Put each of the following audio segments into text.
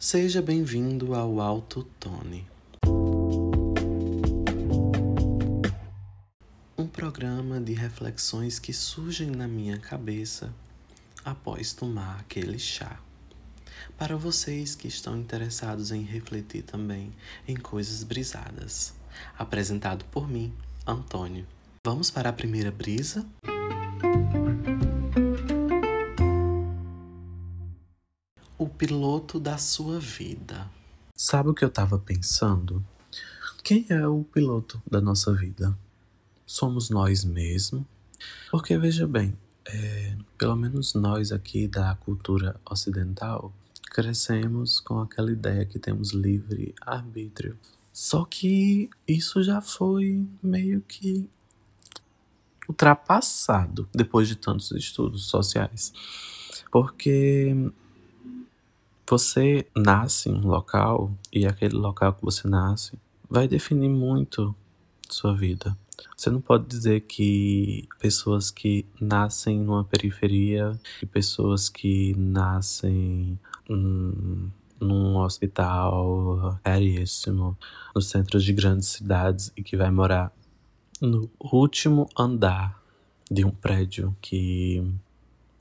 Seja bem-vindo ao Alto Tone. Um programa de reflexões que surgem na minha cabeça após tomar aquele chá. Para vocês que estão interessados em refletir também em coisas brisadas. Apresentado por mim, Antônio. Vamos para a primeira brisa? Piloto da sua vida. Sabe o que eu estava pensando? Quem é o piloto da nossa vida? Somos nós mesmos? Porque veja bem, é, pelo menos nós aqui da cultura ocidental crescemos com aquela ideia que temos livre arbítrio. Só que isso já foi meio que ultrapassado depois de tantos estudos sociais. Porque você nasce em um local e aquele local que você nasce vai definir muito sua vida. Você não pode dizer que pessoas que nascem numa periferia e pessoas que nascem num hospital caríssimo, nos centros de grandes cidades e que vai morar no último andar de um prédio que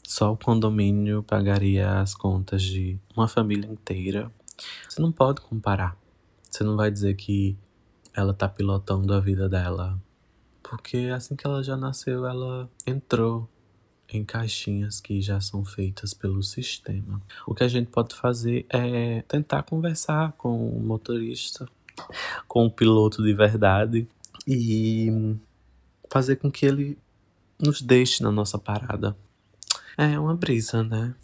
só o condomínio pagaria as contas de uma família inteira. Você não pode comparar. Você não vai dizer que ela tá pilotando a vida dela. Porque assim que ela já nasceu, ela entrou em caixinhas que já são feitas pelo sistema. O que a gente pode fazer é tentar conversar com o motorista, com o piloto de verdade e fazer com que ele nos deixe na nossa parada. É uma brisa, né?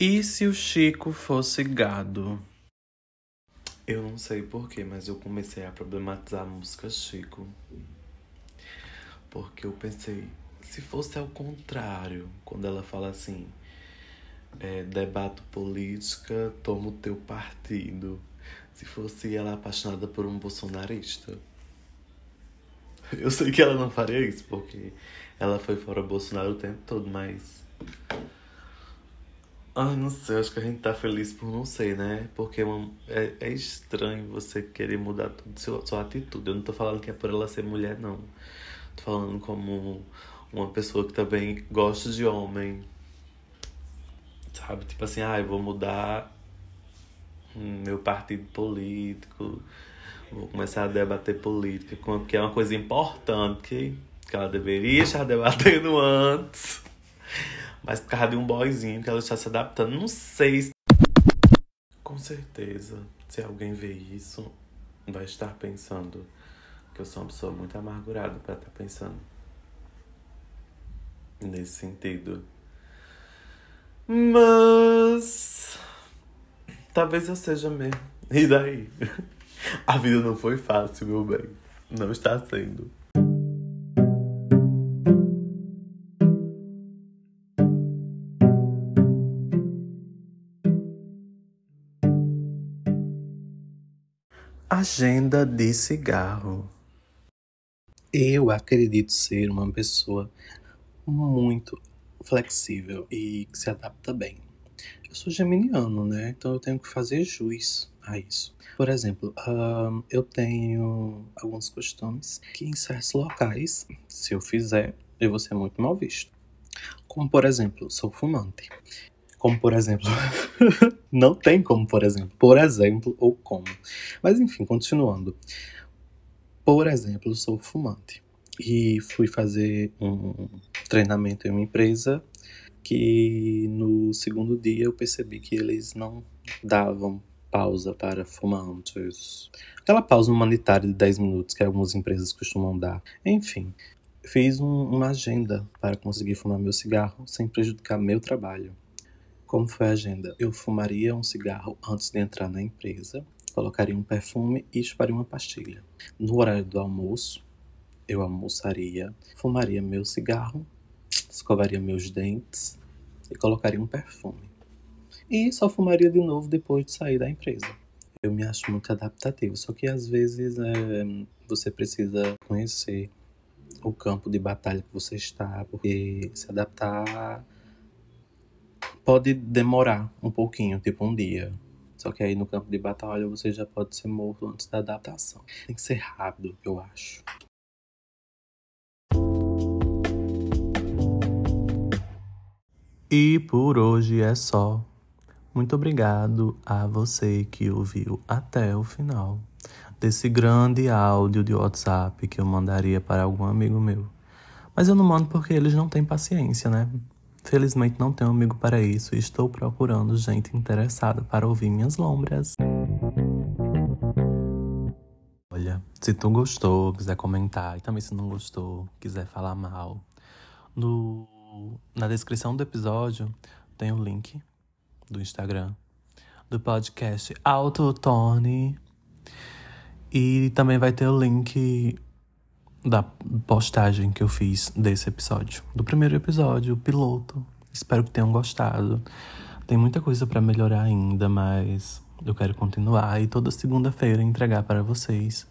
E se o Chico fosse gado? Eu não sei porquê, mas eu comecei a problematizar a música Chico. Porque eu pensei, se fosse ao contrário, quando ela fala assim, é, debato política, tomo teu partido se fosse ela apaixonada por um bolsonarista. Eu sei que ela não faria isso, porque ela foi fora Bolsonaro o tempo todo, mas. Ai, não sei, acho que a gente tá feliz por não ser, né? Porque é, uma, é, é estranho você querer mudar tudo, sua, sua atitude. Eu não tô falando que é por ela ser mulher, não. Tô falando como uma pessoa que também gosta de homem. Sabe? Tipo assim, ah, eu vou mudar meu partido político, vou começar a debater política, que é uma coisa importante que ela deveria estar debatendo antes, mas por causa de um boyzinho que ela está se adaptando, não sei. Se... Com certeza, se alguém ver isso, vai estar pensando que eu sou uma pessoa muito amargurada para estar pensando nesse sentido. Mas Talvez eu seja mesmo. E daí? A vida não foi fácil, meu bem. Não está sendo. Agenda de cigarro. Eu acredito ser uma pessoa muito flexível e que se adapta bem. Eu sou geminiano, né? Então eu tenho que fazer juiz a isso. Por exemplo, eu tenho alguns costumes que em certos locais, se eu fizer, eu vou ser muito mal visto. Como por exemplo, sou fumante. Como por exemplo, não tem como por exemplo, por exemplo ou como. Mas enfim, continuando. Por exemplo, sou fumante e fui fazer um treinamento em uma empresa que no segundo dia eu percebi que eles não davam pausa para fumantes. Aquela pausa humanitária de 10 minutos que algumas empresas costumam dar. Enfim, fiz um, uma agenda para conseguir fumar meu cigarro sem prejudicar meu trabalho. Como foi a agenda? Eu fumaria um cigarro antes de entrar na empresa, colocaria um perfume e chuparia uma pastilha. No horário do almoço, eu almoçaria, fumaria meu cigarro escovaria meus dentes e colocaria um perfume. E só fumaria de novo depois de sair da empresa. Eu me acho muito adaptativo, só que às vezes é, você precisa conhecer o campo de batalha que você está, porque se adaptar pode demorar um pouquinho, tipo um dia. Só que aí no campo de batalha você já pode ser morto antes da adaptação. Tem que ser rápido, eu acho. E por hoje é só. Muito obrigado a você que ouviu até o final desse grande áudio de WhatsApp que eu mandaria para algum amigo meu. Mas eu não mando porque eles não têm paciência, né? Felizmente não tenho amigo para isso e estou procurando gente interessada para ouvir minhas lombras. Olha, se tu gostou, quiser comentar, e também se não gostou, quiser falar mal, no, na descrição do episódio tem o link do Instagram do podcast Autotone e também vai ter o link da postagem que eu fiz desse episódio, do primeiro episódio, o piloto. Espero que tenham gostado. Tem muita coisa para melhorar ainda, mas eu quero continuar e toda segunda-feira entregar para vocês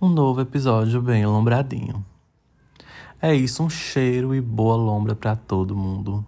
um novo episódio bem alombradinho. É isso, um cheiro e boa lombra para todo mundo.